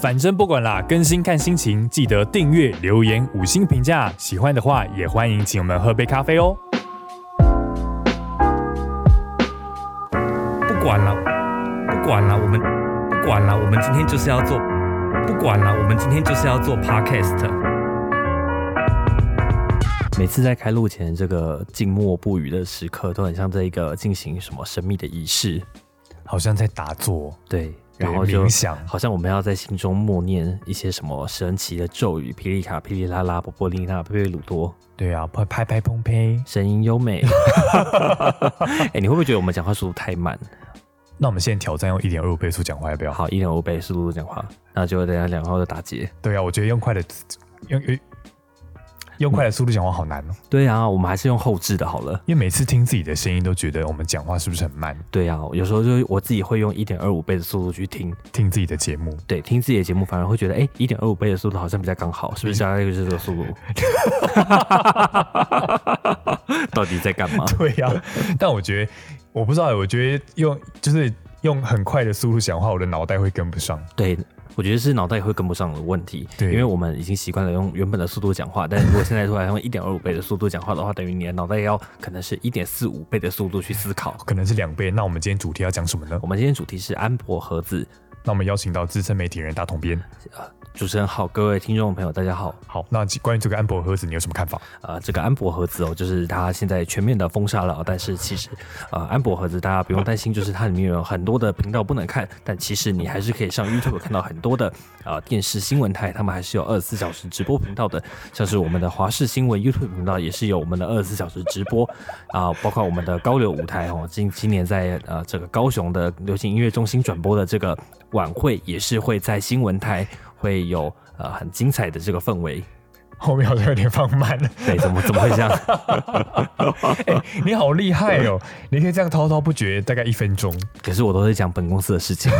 反正不管啦，更新看心情，记得订阅、留言、五星评价。喜欢的话，也欢迎请我们喝杯咖啡哦。不管了，不管了，我们不管了，我们今天就是要做，不管了，我们今天就是要做 podcast。每次在开录前，这个静默不语的时刻，都很像这一个进行什么神秘的仪式，好像在打坐，对，然后就想好像我们要在心中默念一些什么神奇的咒语，霹雳卡、霹雳拉拉、波波丽娜、佩佩鲁多，对啊，拍拍拍砰呸。声音优美。哎、你会不会觉得我们讲话速度太慢？那我们现在挑战用一点二五倍速讲话，要不要？好，一点五倍速度讲话，那就等下两号就打结。对啊，我觉得用快的用用用快的速度讲话好难哦，对啊，我们还是用后置的好了。因为每次听自己的声音都觉得我们讲话是不是很慢？对啊，有时候就我自己会用一点二五倍的速度去听，听自己的节目，对，听自己的节目反而会觉得，哎，一点二五倍的速度好像比较刚好，是不是加了一个这个速度？到底在干嘛？对呀、但我觉得我不知道，我觉得用就是用很快的速度讲话，我的脑袋会跟不上。对，我觉得是脑袋会跟不上的问题。对因为我们已经习惯了用原本的速度讲话，但如果现在突然用一点二五倍的速度讲话的话，等于你的脑袋要可能是一点四五倍的速度去思考。可能是两倍。那我们今天主题要讲什么呢我？们今天主题是安博盒子，那我们邀请到资深媒体人大同编。主持人好，各位听众朋友，大家好。好，那关于这个安博盒子，你有什么看法？呃，这个安博盒子哦，就是它现在全面的封杀了哦，但是其实呃，安博盒子大家不用担心，就是它里面有很多的频道不能看，但其实你还是可以上 YouTube 看到很多的呃电视新闻台，他们还是有二十四小时直播频道的，像是我们的华视新闻 YouTube 频道也是有我们的二十四小时直播啊、包括我们的高流舞台哦，今今年在呃这个高雄的流行音乐中心转播的这个晚会，也是会在新闻台会有呃很精彩的这个氛围。后面好像有点放慢了。对，怎么怎么会这样？哎、你好厉害哦！你可以这样滔滔不绝，大概一分钟。可是我都在讲本公司的事情，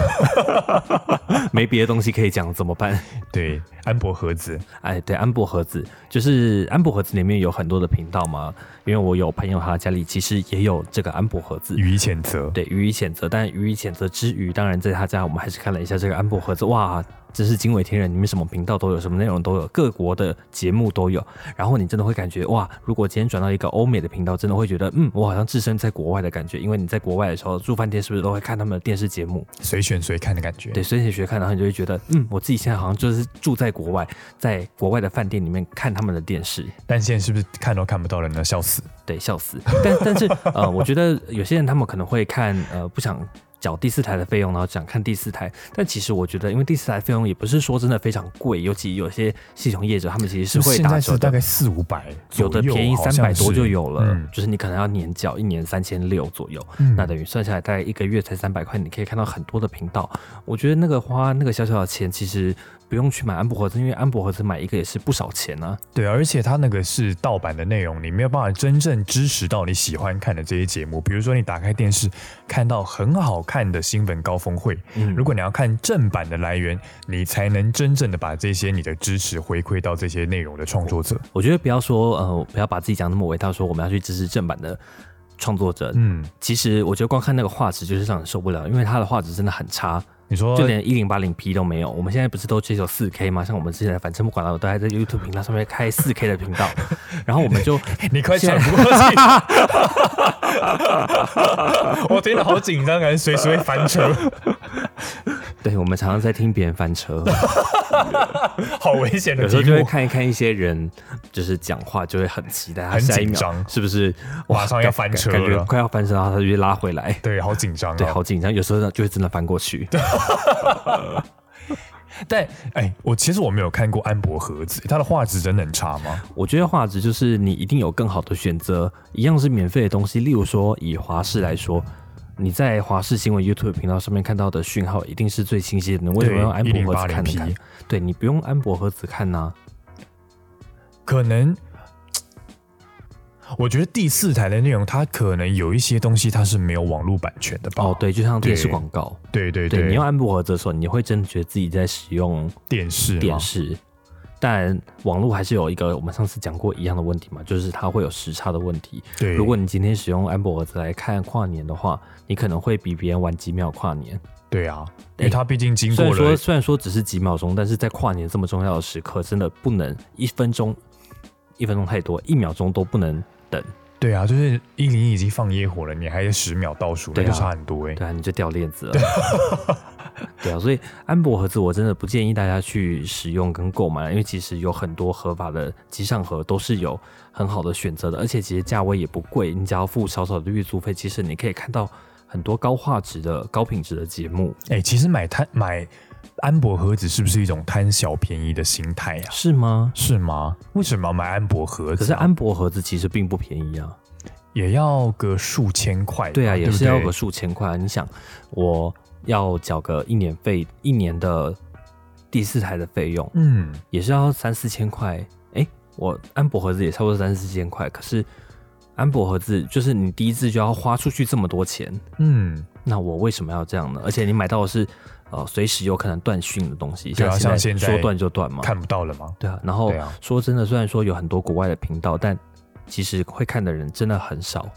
没别的东西可以讲，怎么办？对，安博盒子，哎，对，安博盒子就是安博盒子里面有很多的频道嘛，因为我有朋友他家里其实也有这个安博盒子。予以谴责。对，予以谴责，但予以谴责之余，当然在他家我们还是看了一下这个安博盒子，哇，真是惊为天人！你们什么频道都有，什么内容都有，各国的节目都有。然后你真的会感觉，哇，如果今天转到一个欧美的频道，真的会觉得，嗯，我好像置身在国外的感觉。因为你在国外的时候住饭店，是不是都会看他们的电视节目？随选随看的感觉。对，随选随看，然后你就会觉得，嗯，我自己现在好像就是住在国外，在国外的饭店里面看他们的电视，但现在是不是看都看不到了呢？笑死！对，笑死。但但是呃，我觉得有些人他们可能会看呃不想缴第四台的费用，然后想看第四台，但其实我觉得，因为第四台费用也不是说真的非常贵，尤其有些系统业者他们其实是会打折大概四五百，有的便宜三百多就有了，嗯。就是你可能要年缴一年三千六左右，嗯。那等于算下来大概一个月才三百块，你可以看到很多的频道。我觉得那个花那个小小的钱，其实不用去买安博盒子，因为安博盒子买一个也是不少钱啊。对，而且它那个是盗版的内容，你没有办法真正支持到你喜欢看的这些节目。比如说，你打开电视看到很好看的新闻高峰会，嗯如果你要看正版的来源，你才能真正的把这些你的支持回馈到这些内容的创作者。我觉得不要说呃，不要把自己讲那么伟大，说我们要去支持正版的创作者。嗯，其实我觉得光看那个画质就是让人受不了，因为它的画质真的很差，你说就连一零八零 P 都没有。我们现在不是都追求四 K 吗？像我们之前的反正不管了，我都还在 YouTube 频道上面开四 K 的频道，然后我们就 你快喘不过气，我听得好紧张，感觉随时会翻车，对我们常常在听别人翻车，好危险的有时候就会。看一看一些人就是讲话，就会很期待他很下一秒紧张是不是马上要翻车感觉了快要翻车，然后他就会拉回来。对，好紧张对，哦。好紧张，有时候就会真的翻过去。但哎，我其实我没有看过安博盒子，它的画质真的很差吗？我觉得画质就是你一定有更好的选择，一样是免费的东西。例如说，以华视来说，你在华视新闻 YouTube 频道上面看到的讯号一定是最清晰的。你为什么用安博盒子看 1080p 呢？对你不用安博盒子看呐、可能，我觉得第四台的内容，它可能有一些东西它是没有网络版权的吧？哦，对，就像电视对广告，对对对你用安博盒子的时候，你会真的觉得自己在使用电视吗电视。但网络还是有一个我们上次讲过一样的问题嘛，就是它会有时差的问题。对，如果你今天使用安博盒子来看跨年的话，你可能会比别人晚几秒跨年。对啊，因为它毕竟经过了，虽然说虽然说只是几秒钟，但是在跨年这么重要的时刻，真的不能一分钟，一分钟太多，一秒钟都不能等。对啊，就是一零已经放烟火了，你还有十秒倒数，那就差很多哎。对啊，你就掉链子了。对啊，所以安博盒子我真的不建议大家去使用跟购买，因为其实有很多合法的机上盒都是有很好的选择的，而且其实价位也不贵，你只要付少少的月租费，其实你可以看到很多高画质的高品质的节目。哎，其实买贪买安博盒子是不是一种贪小便宜的心态啊？是吗？是吗？为什么要买安博盒子？可是安博盒子其实并不便宜啊，也要个数千块。对啊，也是要个数千块啊。你想我。要缴个一年费，一年的第四台的费用，嗯，也是要三四千块。哎，我安博盒子也差不多三四千块，可是安博盒子就是你第一次就要花出去这么多钱，嗯，那我为什么要这样呢？而且你买到的是呃随时有可能断讯的东西，对啊，像现在说断就断嘛，看不到了吗？对啊，然后说真的，虽然说有很多国外的频道，但其实会看的人真的很少。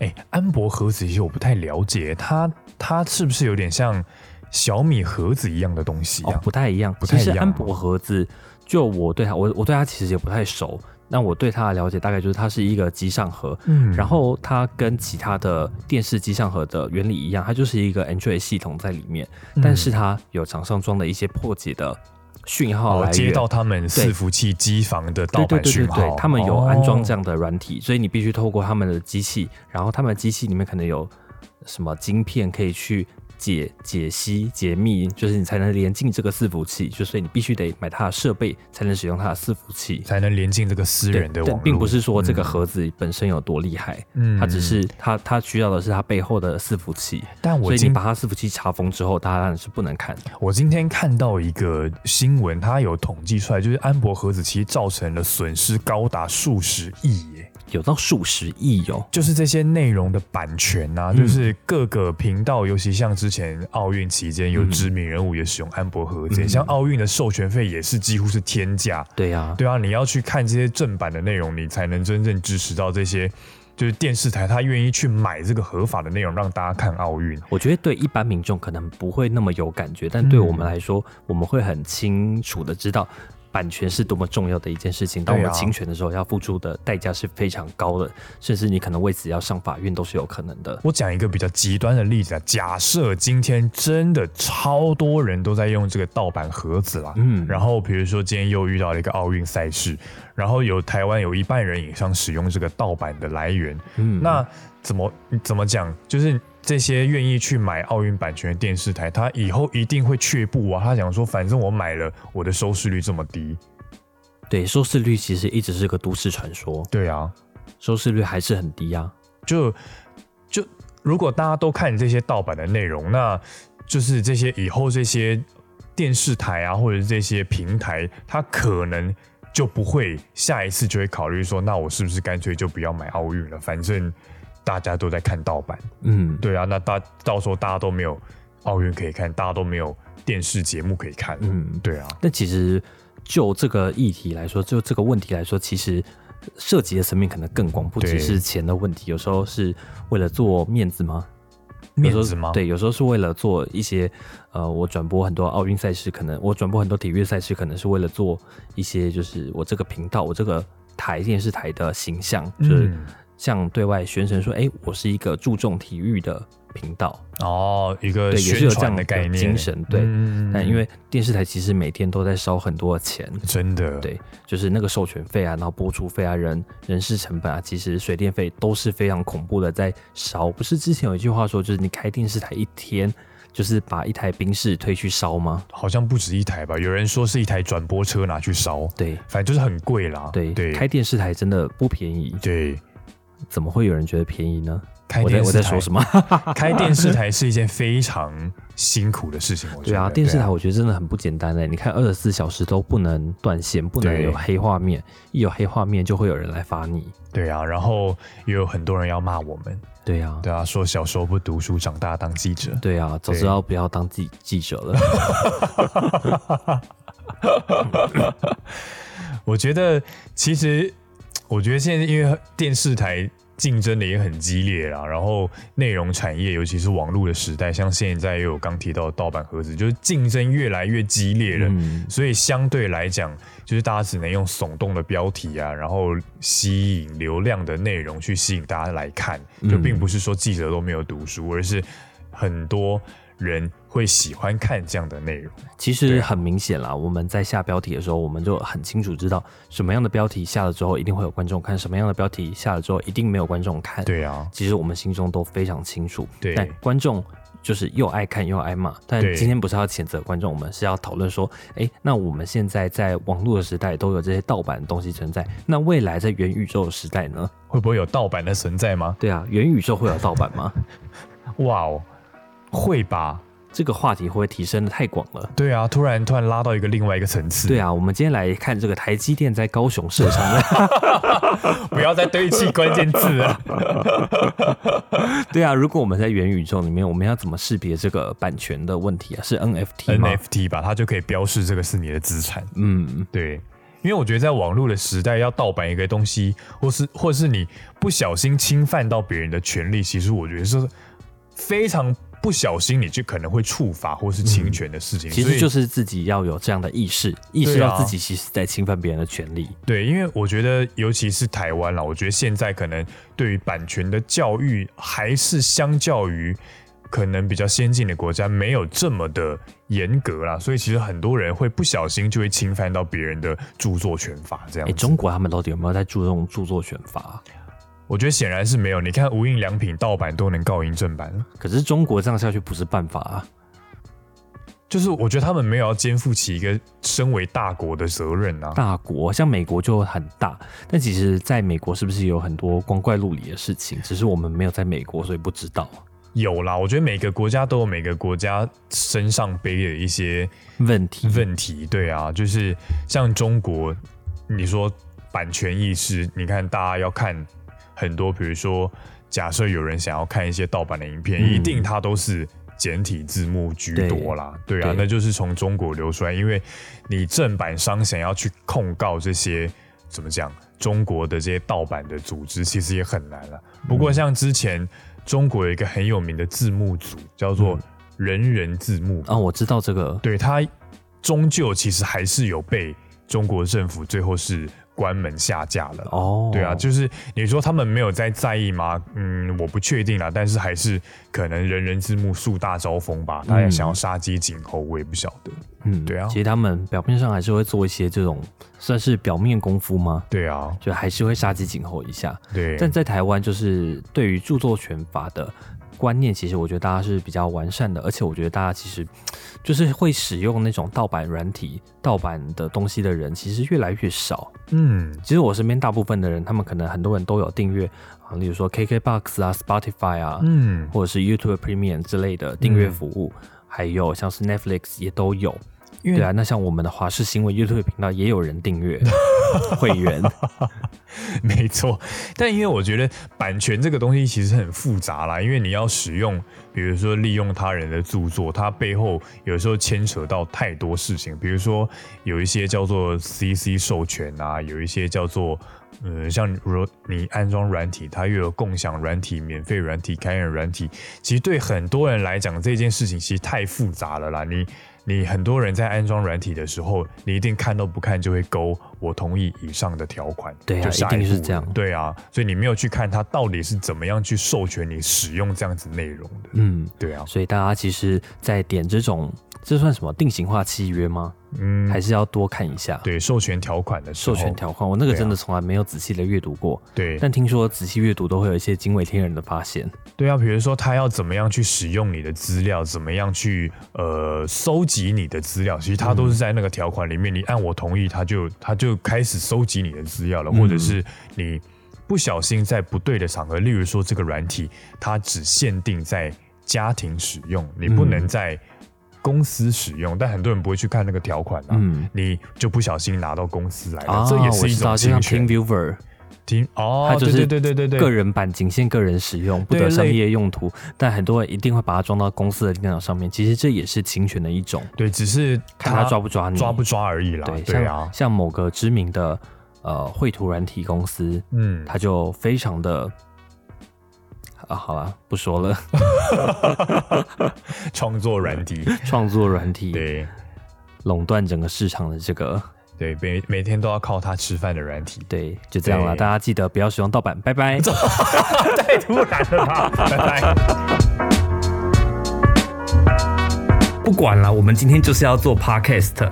哎，安博盒子其实我不太了解，它它是不是有点像小米盒子一样的东西啊？不太一样，不太一样。安博盒子，就我对它，我我对它其实也不太熟。那我对它的了解大概就是它是一个机上盒，嗯，然后它跟其他的电视机上盒的原理一样，它就是一个 Android 系统在里面，但是它有厂商装的一些破解的。讯号来接到他们伺服器机房的盗版讯号，他们有安装这样的软体，所以你必须透过他们的机器，然后他们的机器里面可能有什么晶片可以去。解解析解密，就是你才能连进这个伺服器，就所以你必须得买它的设备，才能使用它的伺服器，才能连进这个私人的网并不是说这个盒子本身有多厉害，嗯，它只是它它需要的是它背后的伺服器。但我所以你把它伺服器查封之后，当然是不能看。我今天看到一个新闻，它有统计出来，就是安博盒子其实造成了损失高达数十亿耶。有到数十亿哦，就是这些内容的版权呐，就是各个频道，尤其像之前奥运期间有知名人物也使用安博盒子，像奥运的授权费也是几乎是天价。对呀，对啊，你要去看这些正版的内容，你才能真正支持到这些，就是电视台他愿意去买这个合法的内容让大家看奥运。我觉得对一般民众可能不会那么有感觉，但对我们来说，我们会很清楚的知道。版权是多么重要的一件事情，当我们侵权的时候，要付出的代价是非常高的，甚至你可能为此要上法院都是有可能的。我讲一个比较极端的例子啊，假设今天真的超多人都在用这个盗版盒子啦，嗯，然后比如说今天又遇到了一个奥运赛事，然后有台湾有一半人以上使用这个盗版的来源，嗯，那怎么怎么讲？就是这些愿意去买奥运版权的电视台，他以后一定会却步啊！他想说，反正我买了，我的收视率这么低。对，收视率其实一直是个都市传说。对啊，收视率还是很低啊。就就如果大家都看这些盗版的内容，那就是这些以后这些电视台啊，或者是这些平台，它可能就不会下一次就会考虑说，那我是不是干脆就不要买奥运了？反正。大家都在看盗版，嗯，对啊，那大到时候大家都没有奥运可以看，大家都没有电视节目可以看，嗯，对啊。但其实就这个议题来说，就这个问题来说，其实涉及的层面可能更广，不只是钱的问题。有时候是为了做面子吗？面子吗？对，有时候是为了做一些呃，我转播很多奥运赛事，可能我转播很多体育赛事，可能是为了做一些就是我这个频道，我这个台电视台的形象，就是。向对外宣称说：“哎，我是一个注重体育的频道哦，一个对，也是有这样的概念精神。对，但因为电视台其实每天都在烧很多钱，真的。对，就是那个授权费啊，然后播出费啊，人人事成本啊，其实水电费都是非常恐怖的，在烧。不是之前有一句话说，就是你开电视台一天，就是把一台冰室推去烧吗？好像不止一台吧？有人说是一台转播车拿去烧。对，反正就是很贵啦。对对，开电视台真的不便宜。对。”怎么会有人觉得便宜呢？开电视台，我在说什么？开电视台是一件非常辛苦的事情。对啊，电视台我觉得真的很不简单嘞。你看，二十四小时都不能断线，不能有黑画面，一有黑画面就会有人来罚你。对啊，然后也有很多人要骂我们。对啊，对啊，说小时候不读书，长大当记者。对啊，早知道不要当记记者了。我觉得其实，我觉得现在因为电视台竞争的也很激烈啦，然后内容产业，尤其是网络的时代，像现在又有刚提到的盗版盒子，就是竞争越来越激烈了。嗯所以相对来讲，就是大家只能用耸动的标题啊，然后吸引流量的内容去吸引大家来看，就并不是说记者都没有读书，而是很多人会喜欢看这样的内容。其实很明显啦，我们在下标题的时候，我们就很清楚知道什么样的标题下了之后一定会有观众看，什么样的标题下了之后一定没有观众看。对啊，其实我们心中都非常清楚。对但观众就是又爱看又爱骂。但今天不是要谴责观众，我们是要讨论说，哎，那我们现在在网络的时代都有这些盗版的东西存在，那未来在元宇宙的时代呢？会不会有盗版的存在吗？对啊，元宇宙会有盗版吗？哇哦，会吧？这个话题会不会提升的太广了？对啊，突然突然拉到一个另外一个层次。对啊，我们今天来看这个台积电在高雄设厂的。不要再堆砌关键字了。对啊，如果我们在元宇宙里面，我们要怎么识别这个版权的问题啊？是 NFT 吗 NFT 吧，它就可以标示这个是你的资产。嗯，对，因为我觉得在网络的时代，要盗版一个东西，或是或是你不小心侵犯到别人的权利，其实我觉得是非常不小心，你就可能会触法或是侵权的事情。其实就是自己要有这样的意识，意识到自己其实在侵犯别人的权利。对，因为我觉得，尤其是台湾啦，我觉得现在可能对于版权的教育，还是相较于可能比较先进的国家没有这么的严格啦，所以其实很多人会不小心就会侵犯到别人的著作权法这样哎，子。中国他们到底有没有在注重著作权法啊？我觉得显然是没有。你看无印良品盗版都能告赢正版了，可是中国这样下去不是办法啊。就是我觉得他们没有要肩负起一个身为大国的责任啊。大国像美国就很大，但其实在美国是不是有很多光怪陆离的事情？只是我们没有在美国，所以不知道。有啦，我觉得每个国家都有每个国家身上背的一些问题，问题。对啊，就是像中国，你说版权意识，你看大家要看很多，比如说假设有人想要看一些盗版的影片，嗯。一定它都是简体字幕居多啦。对啊，对。那就是从中国流出来，因为你正版商想要去控告这些怎么讲中国的这些盗版的组织，其实也很难了。不过像之前中国有一个很有名的字幕组，叫做嗯。人人字幕。啊，我知道这个，对它终究其实还是有被中国政府最后是关门下架了。哦，对啊，就是你说他们没有在在意吗？嗯，我不确定啦，但是还是可能人人之目树大招风吧，大家想要杀鸡儆猴，我也不晓得。嗯，对啊其实他们表面上还是会做一些这种算是表面功夫吗？对啊，就还是会杀鸡儆猴一下。对，但在台湾，就是对于著作权法的观念，其实我觉得大家是比较完善的，而且我觉得大家其实就是会使用那种盗版软体、盗版的东西的人，其实越来越少。嗯，其实我身边大部分的人，他们可能很多人都有订阅啊，例如说 KKBox 啊、Spotify 啊，嗯，或者是 YouTube Premium 之类的订阅服务，还有像是 Netflix 也都有。因为对啊，那像我们的华视新闻 YouTube 频道也有人订阅 会员。没错，但因为我觉得版权这个东西其实很复杂啦，因为你要使用，比如说利用他人的著作，它背后有时候牵扯到太多事情，比如说有一些叫做 CC 授权啊，有一些叫做。嗯，像如果你安装软体，它又有共享软体、免费软体、开源软体，其实对很多人来讲，这件事情其实太复杂了啦。你你很多人在安装软体的时候，你一定看都不看就会勾我同意以上的条款，对啊就一定是这样。对啊，所以你没有去看它到底是怎么样去授权你使用这样子内容的，嗯，对啊，所以大家其实，在点这种，这算什么定型化契约吗？嗯，还是要多看一下对授权条款的时授候，权条款。我那个真的从来没有仔细的阅读过，对但听说仔细阅读都会有一些惊为天人的发现。对啊，比如说他要怎么样去使用你的资料，怎么样去呃收集你的资料，其实他都是在那个条款里面。你按我同意，他就他就开始收集你的资料了，嗯或者是你不小心在不对的场合，例如说这个软体它只限定在家庭使用，你不能嗯在公司使用。但很多人不会去看那个条款啊，嗯你就不小心拿到公司来了，啊，这也是一种侵权。TeamViewer，听哦，它就是对对对对对个人版仅限个人使用，不得商业用途。但很多人一定会把它装到公司的电脑上面，其实这也是侵权的一种，对，只是看他抓不抓你。抓不抓而已啦。对，对像啊，像某个知名的呃绘图软体公司，嗯，它就非常的啊，好了，不说了，创作软体，创作软体对垄断整个市场的这个，对，每每天都要靠它吃饭的软体，对，就这样了。大家记得不要使用盗版，拜拜。太突然了吧，拜拜。不管了，我们今天就是要做 podcast。